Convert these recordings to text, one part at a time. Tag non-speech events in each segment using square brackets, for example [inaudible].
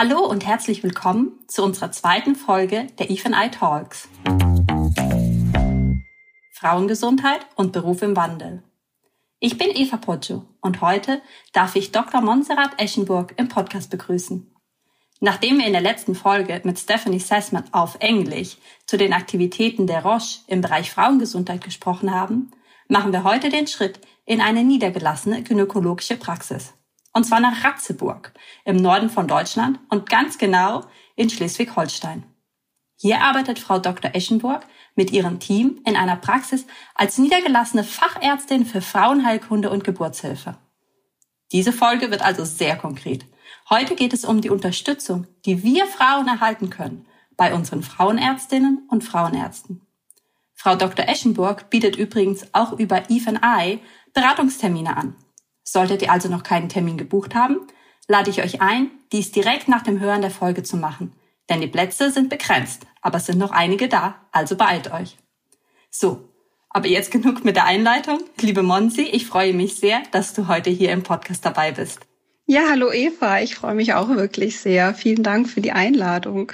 Hallo und herzlich willkommen zu unserer zweiten Folge der Eve I Talks. Frauengesundheit und Beruf im Wandel. Ich bin Eva Poggio und heute darf ich Dr. Montserrat Eschenburg im Podcast begrüßen. Nachdem wir in der letzten Folge mit Stephanie Sessman auf Englisch zu den Aktivitäten der Roche im Bereich Frauengesundheit gesprochen haben, machen wir heute den Schritt in eine niedergelassene gynäkologische Praxis. Und zwar nach Ratzeburg im Norden von Deutschland und ganz genau in Schleswig-Holstein. Hier arbeitet Frau Dr. Eschenburg mit ihrem Team in einer Praxis als niedergelassene Fachärztin für Frauenheilkunde und Geburtshilfe. Diese Folge wird also sehr konkret. Heute geht es um die Unterstützung, die wir Frauen erhalten können bei unseren Frauenärztinnen und Frauenärzten. Frau Dr. Eschenburg bietet übrigens auch über Eve I Beratungstermine an. Solltet ihr also noch keinen Termin gebucht haben, lade ich euch ein, dies direkt nach dem Hören der Folge zu machen. Denn die Plätze sind begrenzt, aber es sind noch einige da, also beeilt euch. So, aber jetzt genug mit der Einleitung. Liebe Monsi, ich freue mich sehr, dass du heute hier im Podcast dabei bist. Ja, hallo Eva, ich freue mich auch wirklich sehr. Vielen Dank für die Einladung.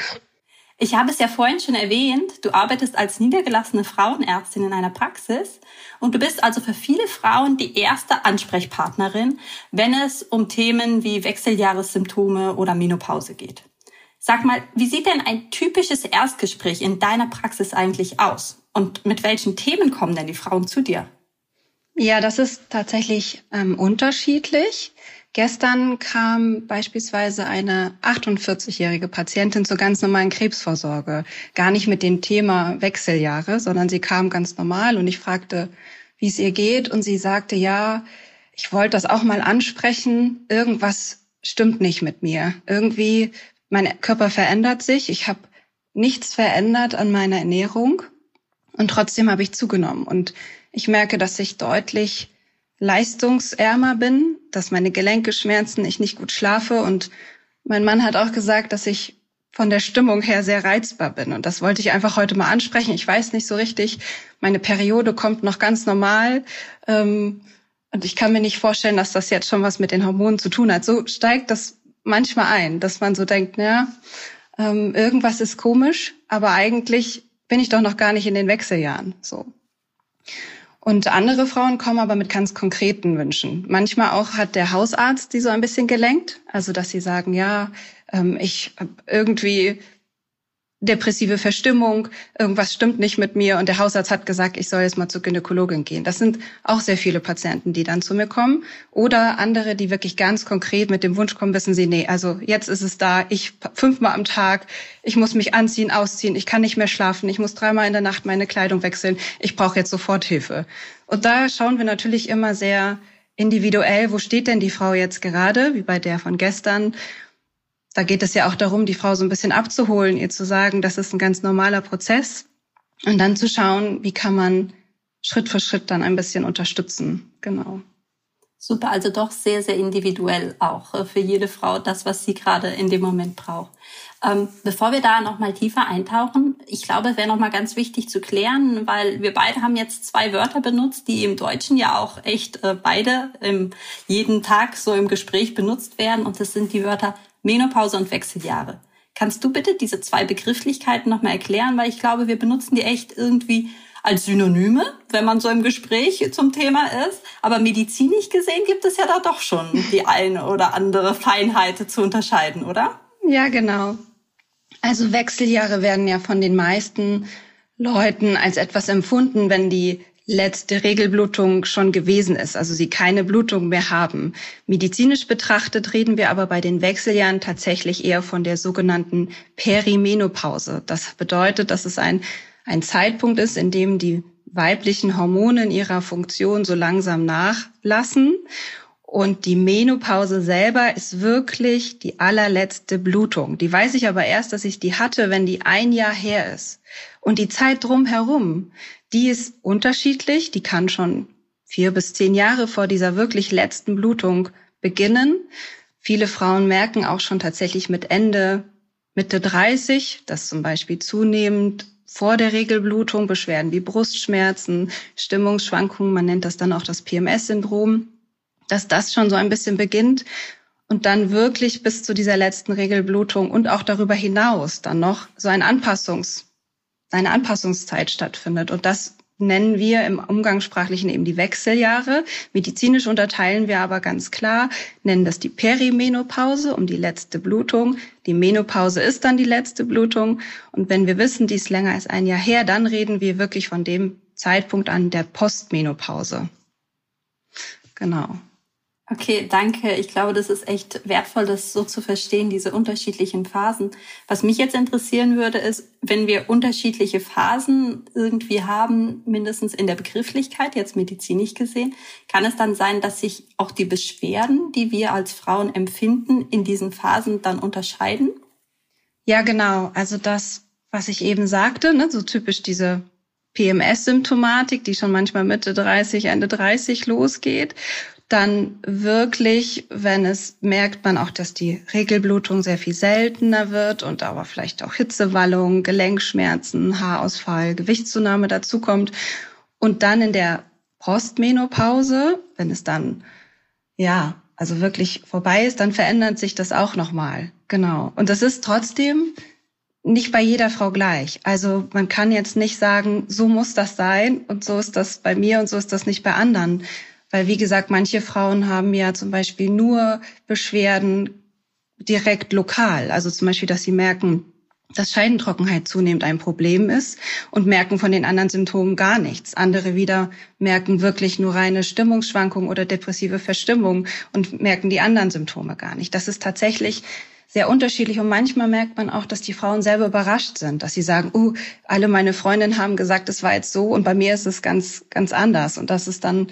Ich habe es ja vorhin schon erwähnt, du arbeitest als niedergelassene Frauenärztin in einer Praxis und du bist also für viele Frauen die erste Ansprechpartnerin, wenn es um Themen wie Wechseljahressymptome oder Menopause geht. Sag mal, wie sieht denn ein typisches Erstgespräch in deiner Praxis eigentlich aus? Und mit welchen Themen kommen denn die Frauen zu dir? Ja, das ist tatsächlich ähm, unterschiedlich. Gestern kam beispielsweise eine 48-jährige Patientin zur ganz normalen Krebsvorsorge. Gar nicht mit dem Thema Wechseljahre, sondern sie kam ganz normal und ich fragte, wie es ihr geht und sie sagte, ja, ich wollte das auch mal ansprechen. Irgendwas stimmt nicht mit mir. Irgendwie, mein Körper verändert sich. Ich habe nichts verändert an meiner Ernährung und trotzdem habe ich zugenommen. Und ich merke, dass ich deutlich leistungsärmer bin, dass meine Gelenke schmerzen, ich nicht gut schlafe und mein Mann hat auch gesagt, dass ich von der Stimmung her sehr reizbar bin. Und das wollte ich einfach heute mal ansprechen. Ich weiß nicht so richtig, meine Periode kommt noch ganz normal. Ähm, und ich kann mir nicht vorstellen, dass das jetzt schon was mit den Hormonen zu tun hat. So steigt das manchmal ein, dass man so denkt, ja, ähm, irgendwas ist komisch, aber eigentlich bin ich doch noch gar nicht in den Wechseljahren. So. Und andere Frauen kommen aber mit ganz konkreten Wünschen. Manchmal auch hat der Hausarzt die so ein bisschen gelenkt, also dass sie sagen, ja, ähm, ich habe irgendwie depressive Verstimmung, irgendwas stimmt nicht mit mir. Und der Hausarzt hat gesagt, ich soll jetzt mal zur Gynäkologin gehen. Das sind auch sehr viele Patienten, die dann zu mir kommen. Oder andere, die wirklich ganz konkret mit dem Wunsch kommen, wissen sie, nee, also jetzt ist es da, ich fünfmal am Tag, ich muss mich anziehen, ausziehen, ich kann nicht mehr schlafen, ich muss dreimal in der Nacht meine Kleidung wechseln, ich brauche jetzt sofort Hilfe. Und da schauen wir natürlich immer sehr individuell, wo steht denn die Frau jetzt gerade, wie bei der von gestern da geht es ja auch darum, die Frau so ein bisschen abzuholen, ihr zu sagen, das ist ein ganz normaler Prozess und dann zu schauen, wie kann man Schritt für Schritt dann ein bisschen unterstützen. Genau. Super, also doch sehr, sehr individuell auch äh, für jede Frau das, was sie gerade in dem Moment braucht. Ähm, bevor wir da nochmal tiefer eintauchen, ich glaube, es wäre nochmal ganz wichtig zu klären, weil wir beide haben jetzt zwei Wörter benutzt, die im Deutschen ja auch echt äh, beide im, jeden Tag so im Gespräch benutzt werden. Und das sind die Wörter Menopause und Wechseljahre. Kannst du bitte diese zwei Begrifflichkeiten nochmal erklären? Weil ich glaube, wir benutzen die echt irgendwie als Synonyme, wenn man so im Gespräch zum Thema ist. Aber medizinisch gesehen gibt es ja da doch schon die eine oder andere Feinheit zu unterscheiden, oder? Ja, genau. Also Wechseljahre werden ja von den meisten Leuten als etwas empfunden, wenn die letzte Regelblutung schon gewesen ist, also sie keine Blutung mehr haben. Medizinisch betrachtet reden wir aber bei den Wechseljahren tatsächlich eher von der sogenannten Perimenopause. Das bedeutet, dass es ein, ein Zeitpunkt ist, in dem die weiblichen Hormone in ihrer Funktion so langsam nachlassen. Und die Menopause selber ist wirklich die allerletzte Blutung. Die weiß ich aber erst, dass ich die hatte, wenn die ein Jahr her ist. Und die Zeit drumherum, die ist unterschiedlich. Die kann schon vier bis zehn Jahre vor dieser wirklich letzten Blutung beginnen. Viele Frauen merken auch schon tatsächlich mit Ende, Mitte 30, dass zum Beispiel zunehmend vor der Regelblutung Beschwerden wie Brustschmerzen, Stimmungsschwankungen, man nennt das dann auch das PMS-Syndrom, dass das schon so ein bisschen beginnt. und dann wirklich bis zu dieser letzten Regelblutung und auch darüber hinaus dann noch so ein Anpassungs, eine Anpassungszeit stattfindet. Und das nennen wir im Umgangssprachlichen eben die Wechseljahre. Medizinisch unterteilen wir aber ganz klar, nennen das die Perimenopause um die letzte Blutung. Die Menopause ist dann die letzte Blutung. Und wenn wir wissen, die ist länger als ein Jahr her, dann reden wir wirklich von dem Zeitpunkt an der Postmenopause. Genau. Okay, danke. Ich glaube, das ist echt wertvoll, das so zu verstehen, diese unterschiedlichen Phasen. Was mich jetzt interessieren würde, ist, wenn wir unterschiedliche Phasen irgendwie haben, mindestens in der Begrifflichkeit, jetzt medizinisch gesehen, kann es dann sein, dass sich auch die Beschwerden, die wir als Frauen empfinden, in diesen Phasen dann unterscheiden? Ja, genau. Also das, was ich eben sagte, ne, so typisch diese PMS-Symptomatik, die schon manchmal Mitte 30, Ende 30 losgeht dann wirklich, wenn es merkt man auch, dass die Regelblutung sehr viel seltener wird und aber vielleicht auch Hitzewallung, Gelenkschmerzen, Haarausfall, Gewichtszunahme dazukommt. Und dann in der Postmenopause, wenn es dann, ja, also wirklich vorbei ist, dann verändert sich das auch nochmal. Genau. Und das ist trotzdem nicht bei jeder Frau gleich. Also man kann jetzt nicht sagen, so muss das sein und so ist das bei mir und so ist das nicht bei anderen. Weil, wie gesagt, manche Frauen haben ja zum Beispiel nur Beschwerden direkt lokal. Also zum Beispiel, dass sie merken, dass Scheidentrockenheit zunehmend ein Problem ist und merken von den anderen Symptomen gar nichts. Andere wieder merken wirklich nur reine Stimmungsschwankungen oder depressive Verstimmung und merken die anderen Symptome gar nicht. Das ist tatsächlich sehr unterschiedlich und manchmal merkt man auch, dass die Frauen selber überrascht sind, dass sie sagen, uh, alle meine Freundinnen haben gesagt, es war jetzt so und bei mir ist es ganz, ganz anders. Und das ist dann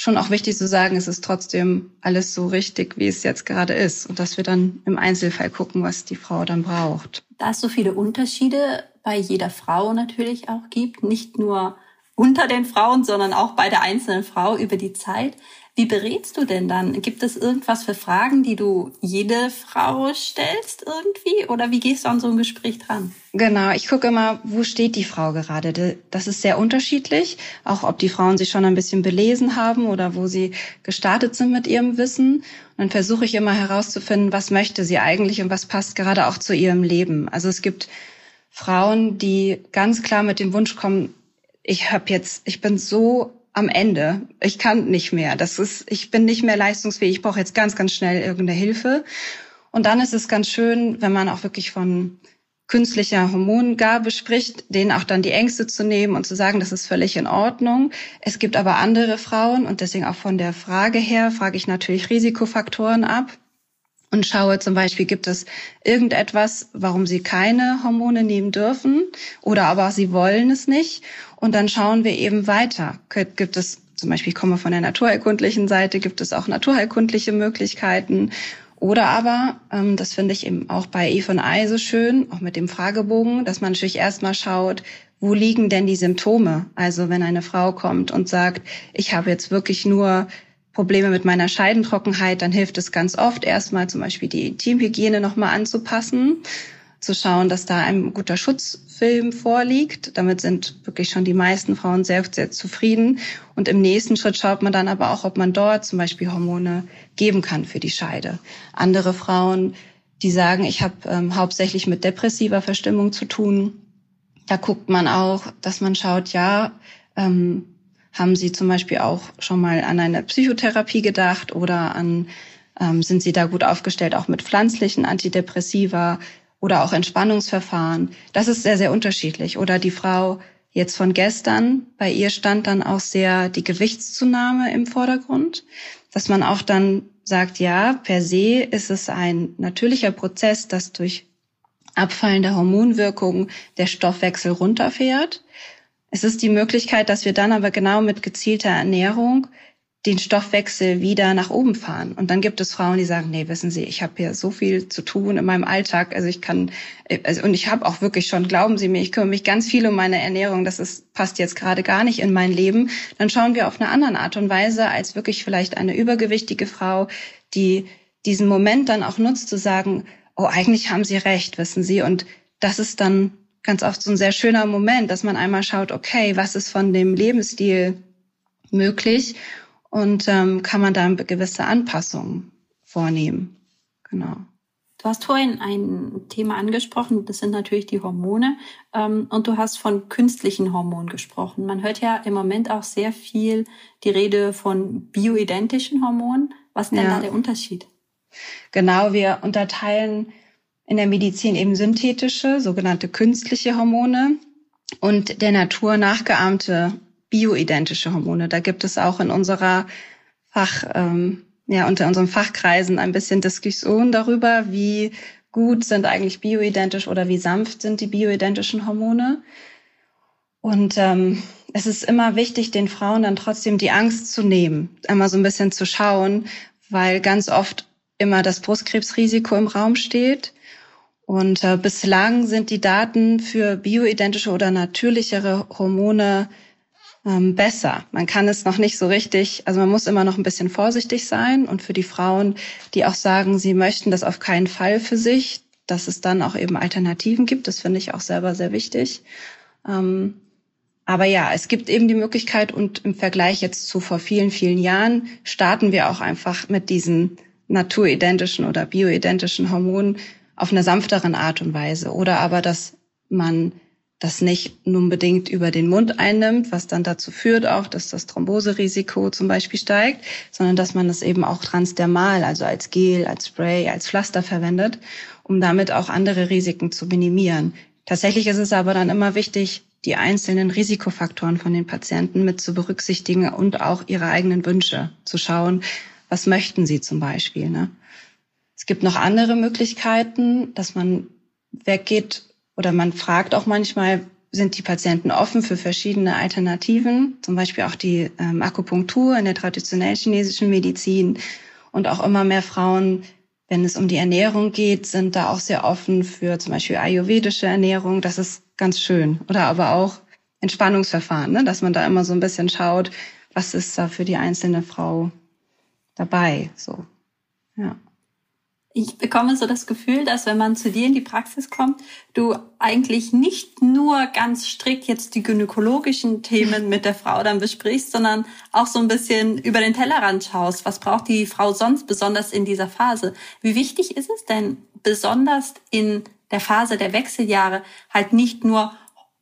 schon auch wichtig zu sagen, es ist trotzdem alles so richtig, wie es jetzt gerade ist. Und dass wir dann im Einzelfall gucken, was die Frau dann braucht. Da es so viele Unterschiede bei jeder Frau natürlich auch gibt, nicht nur unter den Frauen, sondern auch bei der einzelnen Frau über die Zeit, wie berätst du denn dann? Gibt es irgendwas für Fragen, die du jede Frau stellst irgendwie? Oder wie gehst du an so ein Gespräch dran? Genau, ich gucke immer, wo steht die Frau gerade. Das ist sehr unterschiedlich, auch ob die Frauen sich schon ein bisschen belesen haben oder wo sie gestartet sind mit ihrem Wissen. Und dann versuche ich immer herauszufinden, was möchte sie eigentlich und was passt gerade auch zu ihrem Leben. Also es gibt Frauen, die ganz klar mit dem Wunsch kommen, ich habe jetzt, ich bin so am Ende. Ich kann nicht mehr. Das ist, ich bin nicht mehr leistungsfähig. Ich brauche jetzt ganz, ganz schnell irgendeine Hilfe. Und dann ist es ganz schön, wenn man auch wirklich von künstlicher Hormongabe spricht, denen auch dann die Ängste zu nehmen und zu sagen, das ist völlig in Ordnung. Es gibt aber andere Frauen und deswegen auch von der Frage her frage ich natürlich Risikofaktoren ab und schaue zum Beispiel, gibt es irgendetwas, warum sie keine Hormone nehmen dürfen oder aber sie wollen es nicht und dann schauen wir eben weiter. Gibt es zum Beispiel, ich komme von der naturheilkundlichen Seite, gibt es auch naturheilkundliche Möglichkeiten. Oder aber, ähm, das finde ich eben auch bei E von I so schön, auch mit dem Fragebogen, dass man natürlich erstmal schaut, wo liegen denn die Symptome? Also wenn eine Frau kommt und sagt, ich habe jetzt wirklich nur Probleme mit meiner Scheidentrockenheit, dann hilft es ganz oft erstmal zum Beispiel die Intimhygiene nochmal anzupassen zu schauen, dass da ein guter Schutzfilm vorliegt. Damit sind wirklich schon die meisten Frauen sehr, sehr zufrieden. Und im nächsten Schritt schaut man dann aber auch, ob man dort zum Beispiel Hormone geben kann für die Scheide. Andere Frauen, die sagen, ich habe ähm, hauptsächlich mit depressiver Verstimmung zu tun. Da guckt man auch, dass man schaut, ja, ähm, haben Sie zum Beispiel auch schon mal an eine Psychotherapie gedacht oder an ähm, sind Sie da gut aufgestellt, auch mit pflanzlichen Antidepressiva? oder auch Entspannungsverfahren. Das ist sehr, sehr unterschiedlich. Oder die Frau jetzt von gestern, bei ihr stand dann auch sehr die Gewichtszunahme im Vordergrund, dass man auch dann sagt, ja, per se ist es ein natürlicher Prozess, dass durch abfallende Hormonwirkung der Stoffwechsel runterfährt. Es ist die Möglichkeit, dass wir dann aber genau mit gezielter Ernährung den Stoffwechsel wieder nach oben fahren. Und dann gibt es Frauen, die sagen, nee, wissen Sie, ich habe hier so viel zu tun in meinem Alltag. Also ich kann, also, und ich habe auch wirklich schon, glauben Sie mir, ich kümmere mich ganz viel um meine Ernährung. Das ist, passt jetzt gerade gar nicht in mein Leben. Dann schauen wir auf eine andere Art und Weise als wirklich vielleicht eine übergewichtige Frau, die diesen Moment dann auch nutzt zu sagen, oh, eigentlich haben Sie recht, wissen Sie. Und das ist dann ganz oft so ein sehr schöner Moment, dass man einmal schaut, okay, was ist von dem Lebensstil möglich und ähm, kann man da gewisse Anpassungen vornehmen. Genau. Du hast vorhin ein Thema angesprochen, das sind natürlich die Hormone. Ähm, und du hast von künstlichen Hormonen gesprochen. Man hört ja im Moment auch sehr viel die Rede von bioidentischen Hormonen. Was ist denn ja. da der Unterschied? Genau, wir unterteilen in der Medizin eben synthetische, sogenannte künstliche Hormone und der Natur nachgeahmte bioidentische Hormone. Da gibt es auch in unserer Fach, ähm, ja, unter unseren Fachkreisen ein bisschen Diskussion darüber, wie gut sind eigentlich bioidentisch oder wie sanft sind die bioidentischen Hormone. Und ähm, es ist immer wichtig, den Frauen dann trotzdem die Angst zu nehmen, einmal so ein bisschen zu schauen, weil ganz oft immer das Brustkrebsrisiko im Raum steht. Und äh, bislang sind die Daten für bioidentische oder natürlichere Hormone ähm, besser. Man kann es noch nicht so richtig, also man muss immer noch ein bisschen vorsichtig sein. Und für die Frauen, die auch sagen, sie möchten das auf keinen Fall für sich, dass es dann auch eben Alternativen gibt, das finde ich auch selber sehr wichtig. Ähm, aber ja, es gibt eben die Möglichkeit und im Vergleich jetzt zu vor vielen, vielen Jahren starten wir auch einfach mit diesen naturidentischen oder bioidentischen Hormonen auf einer sanfteren Art und Weise. Oder aber, dass man das nicht unbedingt über den Mund einnimmt, was dann dazu führt auch, dass das Thromboserisiko zum Beispiel steigt, sondern dass man das eben auch transdermal, also als Gel, als Spray, als Pflaster verwendet, um damit auch andere Risiken zu minimieren. Tatsächlich ist es aber dann immer wichtig, die einzelnen Risikofaktoren von den Patienten mit zu berücksichtigen und auch ihre eigenen Wünsche zu schauen, was möchten sie zum Beispiel. Ne? Es gibt noch andere Möglichkeiten, dass man weggeht oder man fragt auch manchmal, sind die Patienten offen für verschiedene Alternativen, zum Beispiel auch die ähm, Akupunktur in der traditionellen chinesischen Medizin. Und auch immer mehr Frauen, wenn es um die Ernährung geht, sind da auch sehr offen für zum Beispiel ayurvedische Ernährung. Das ist ganz schön. Oder aber auch Entspannungsverfahren, ne? dass man da immer so ein bisschen schaut, was ist da für die einzelne Frau dabei. So, ja ich bekomme so das Gefühl, dass wenn man zu dir in die Praxis kommt, du eigentlich nicht nur ganz strikt jetzt die gynäkologischen Themen mit der Frau dann besprichst, sondern auch so ein bisschen über den Tellerrand schaust. Was braucht die Frau sonst besonders in dieser Phase? Wie wichtig ist es denn besonders in der Phase der Wechseljahre halt nicht nur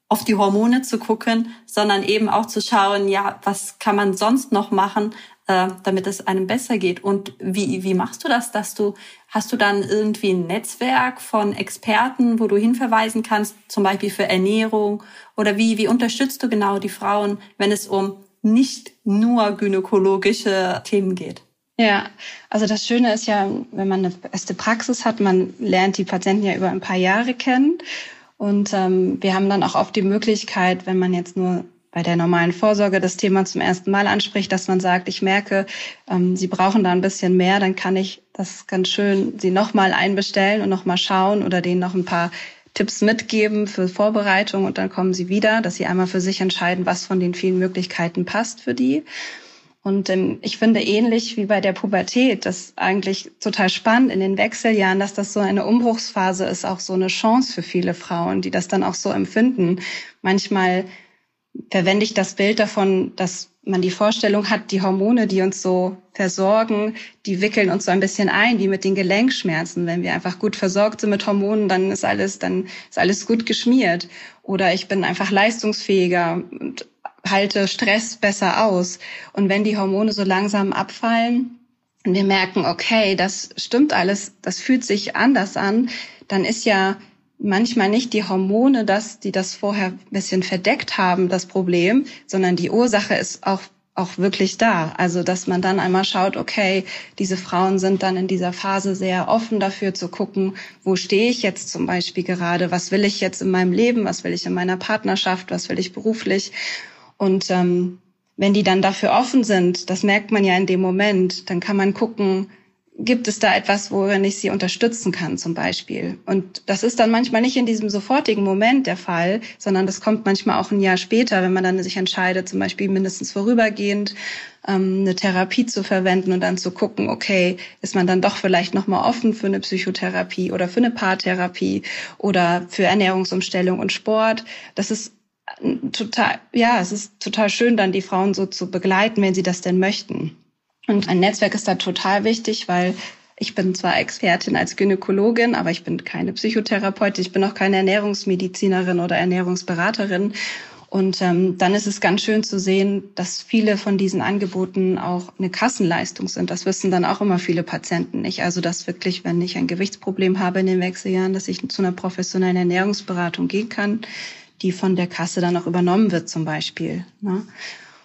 auf die Hormone zu gucken, sondern eben auch zu schauen, ja, was kann man sonst noch machen, äh, damit es einem besser geht. Und wie, wie machst du das, dass du, hast du dann irgendwie ein Netzwerk von Experten, wo du hinverweisen kannst, zum Beispiel für Ernährung? Oder wie, wie unterstützt du genau die Frauen, wenn es um nicht nur gynäkologische Themen geht? Ja, also das Schöne ist ja, wenn man eine beste Praxis hat, man lernt die Patienten ja über ein paar Jahre kennen. Und ähm, wir haben dann auch oft die Möglichkeit, wenn man jetzt nur bei der normalen Vorsorge das Thema zum ersten Mal anspricht, dass man sagt, ich merke, ähm, Sie brauchen da ein bisschen mehr, dann kann ich das ganz schön Sie nochmal einbestellen und nochmal schauen oder denen noch ein paar Tipps mitgeben für Vorbereitung und dann kommen Sie wieder, dass Sie einmal für sich entscheiden, was von den vielen Möglichkeiten passt für die. Und ähm, ich finde ähnlich wie bei der Pubertät, das eigentlich total spannend in den Wechseljahren, dass das so eine Umbruchsphase ist, auch so eine Chance für viele Frauen, die das dann auch so empfinden. Manchmal verwende ich das Bild davon, dass man die Vorstellung hat, die Hormone, die uns so versorgen, die wickeln uns so ein bisschen ein, wie mit den Gelenkschmerzen. Wenn wir einfach gut versorgt sind mit Hormonen, dann ist alles, dann ist alles gut geschmiert. Oder ich bin einfach leistungsfähiger und halte Stress besser aus. Und wenn die Hormone so langsam abfallen und wir merken, okay, das stimmt alles, das fühlt sich anders an, dann ist ja manchmal nicht die Hormone, dass die das vorher ein bisschen verdeckt haben, das Problem, sondern die Ursache ist auch auch wirklich da. Also, dass man dann einmal schaut, okay, diese Frauen sind dann in dieser Phase sehr offen dafür zu gucken, wo stehe ich jetzt zum Beispiel gerade, was will ich jetzt in meinem Leben, was will ich in meiner Partnerschaft, was will ich beruflich. Und ähm, wenn die dann dafür offen sind, das merkt man ja in dem Moment, dann kann man gucken, gibt es da etwas, worin ich sie unterstützen kann zum Beispiel. Und das ist dann manchmal nicht in diesem sofortigen Moment der Fall, sondern das kommt manchmal auch ein Jahr später, wenn man dann sich entscheidet, zum Beispiel mindestens vorübergehend ähm, eine Therapie zu verwenden und dann zu gucken, okay, ist man dann doch vielleicht nochmal offen für eine Psychotherapie oder für eine Paartherapie oder für Ernährungsumstellung und Sport. Das ist total, ja, es ist total schön, dann die Frauen so zu begleiten, wenn sie das denn möchten. Und ein Netzwerk ist da total wichtig, weil Ich bin zwar Expertin als Gynäkologin, aber ich bin keine Psychotherapeutin, ich bin auch keine Ernährungsmedizinerin oder Ernährungsberaterin. Und ähm, dann ist es ganz schön zu sehen, dass viele von diesen Angeboten auch eine Kassenleistung sind. Das wissen dann auch immer viele Patienten nicht. Also dass wirklich, wenn ich ein Gewichtsproblem habe in den Wechseljahren, dass ich zu einer professionellen Ernährungsberatung gehen kann, die von der Kasse dann auch übernommen wird zum Beispiel. Ne?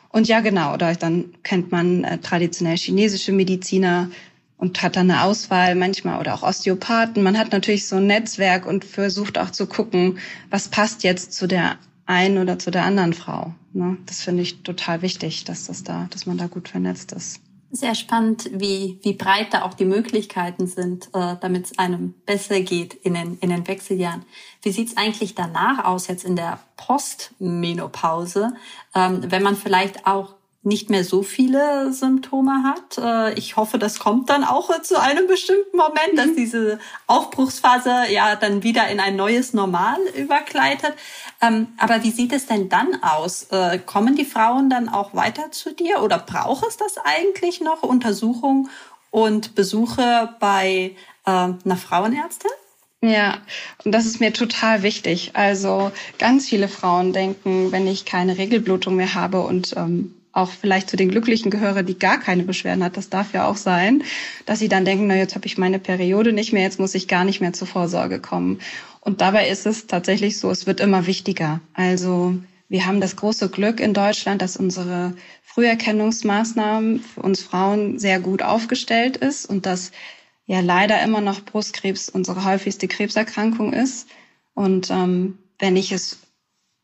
Und ja, genau, oder dann kennt man äh, traditionell chinesische Mediziner und hat dann eine Auswahl manchmal oder auch Osteopathen. Man hat natürlich so ein Netzwerk und versucht auch zu gucken, was passt jetzt zu der einen oder zu der anderen Frau. Ne? Das finde ich total wichtig, dass das da, dass man da gut vernetzt ist. Sehr spannend, wie, wie breit da auch die Möglichkeiten sind, äh, damit es einem besser geht in den, in den Wechseljahren. Wie sieht's eigentlich danach aus, jetzt in der Postmenopause, ähm, wenn man vielleicht auch nicht mehr so viele Symptome hat. Äh, ich hoffe, das kommt dann auch zu einem bestimmten Moment, dass mhm. diese Aufbruchsphase ja dann wieder in ein neues Normal übergleitet. Ähm, aber wie sieht es denn dann aus? Äh, kommen die Frauen dann auch weiter zu dir oder braucht es das eigentlich noch, Untersuchung und Besuche bei äh, einer Frauenärztin? Ja, und das ist mir total wichtig. Also ganz viele Frauen denken, wenn ich keine Regelblutung mehr habe und ähm, auch vielleicht zu den Glücklichen gehöre, die gar keine Beschwerden hat, das darf ja auch sein, dass sie dann denken, na jetzt habe ich meine Periode nicht mehr, jetzt muss ich gar nicht mehr zur Vorsorge kommen. Und dabei ist es tatsächlich so, es wird immer wichtiger. Also wir haben das große Glück in Deutschland, dass unsere Früherkennungsmaßnahmen für uns Frauen sehr gut aufgestellt ist und dass ja leider immer noch Brustkrebs unsere häufigste Krebserkrankung ist. Und ähm, wenn ich es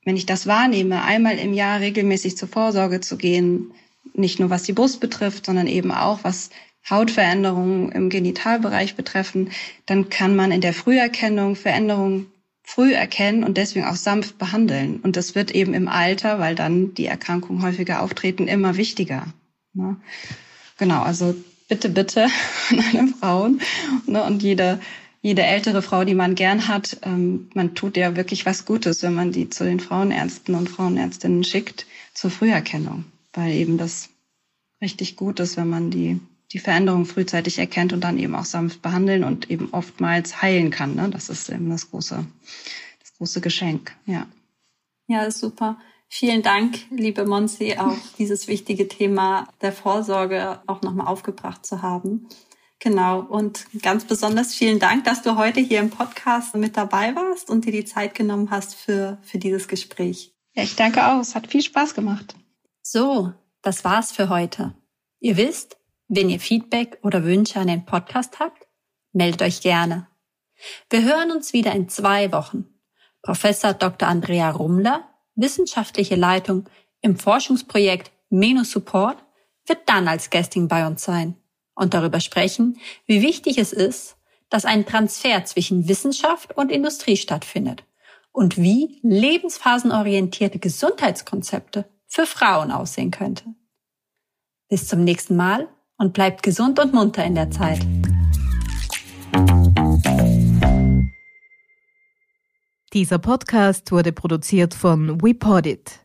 wenn ich das wahrnehme, einmal im Jahr regelmäßig zur Vorsorge zu gehen, nicht nur was die Brust betrifft, sondern eben auch was Hautveränderungen im Genitalbereich betreffen, dann kann man in der Früherkennung Veränderungen früh erkennen und deswegen auch sanft behandeln. Und das wird eben im Alter, weil dann die Erkrankungen häufiger auftreten, immer wichtiger. Ne? Genau, also bitte, bitte [laughs] an alle Frauen ne? und jede jede ältere Frau, die man gern hat, ähm, man tut ja wirklich was Gutes, wenn man die zu den Frauenärzten und Frauenärztinnen schickt zur Früherkennung, weil eben das richtig gut ist, wenn man die, die Veränderung frühzeitig erkennt und dann eben auch sanft behandeln und eben oftmals heilen kann. Ne? Das ist eben das große, das große Geschenk, ja. Ja, super. Vielen Dank, liebe Monsi, auch dieses wichtige Thema der Vorsorge auch nochmal aufgebracht zu haben. Genau. Und ganz besonders vielen Dank, dass du heute hier im Podcast mit dabei warst und dir die Zeit genommen hast für, für dieses Gespräch. Ja, ich danke auch. Es hat viel Spaß gemacht. So, das war's für heute. Ihr wisst, wenn ihr Feedback oder Wünsche an den Podcast habt, meldet euch gerne. Wir hören uns wieder in zwei Wochen. Professor Dr. Andrea Rumler, wissenschaftliche Leitung im Forschungsprojekt Meno Support, wird dann als Guesting bei uns sein und darüber sprechen, wie wichtig es ist, dass ein Transfer zwischen Wissenschaft und Industrie stattfindet und wie lebensphasenorientierte Gesundheitskonzepte für Frauen aussehen könnte. Bis zum nächsten Mal und bleibt gesund und munter in der Zeit. Dieser Podcast wurde produziert von WePodit.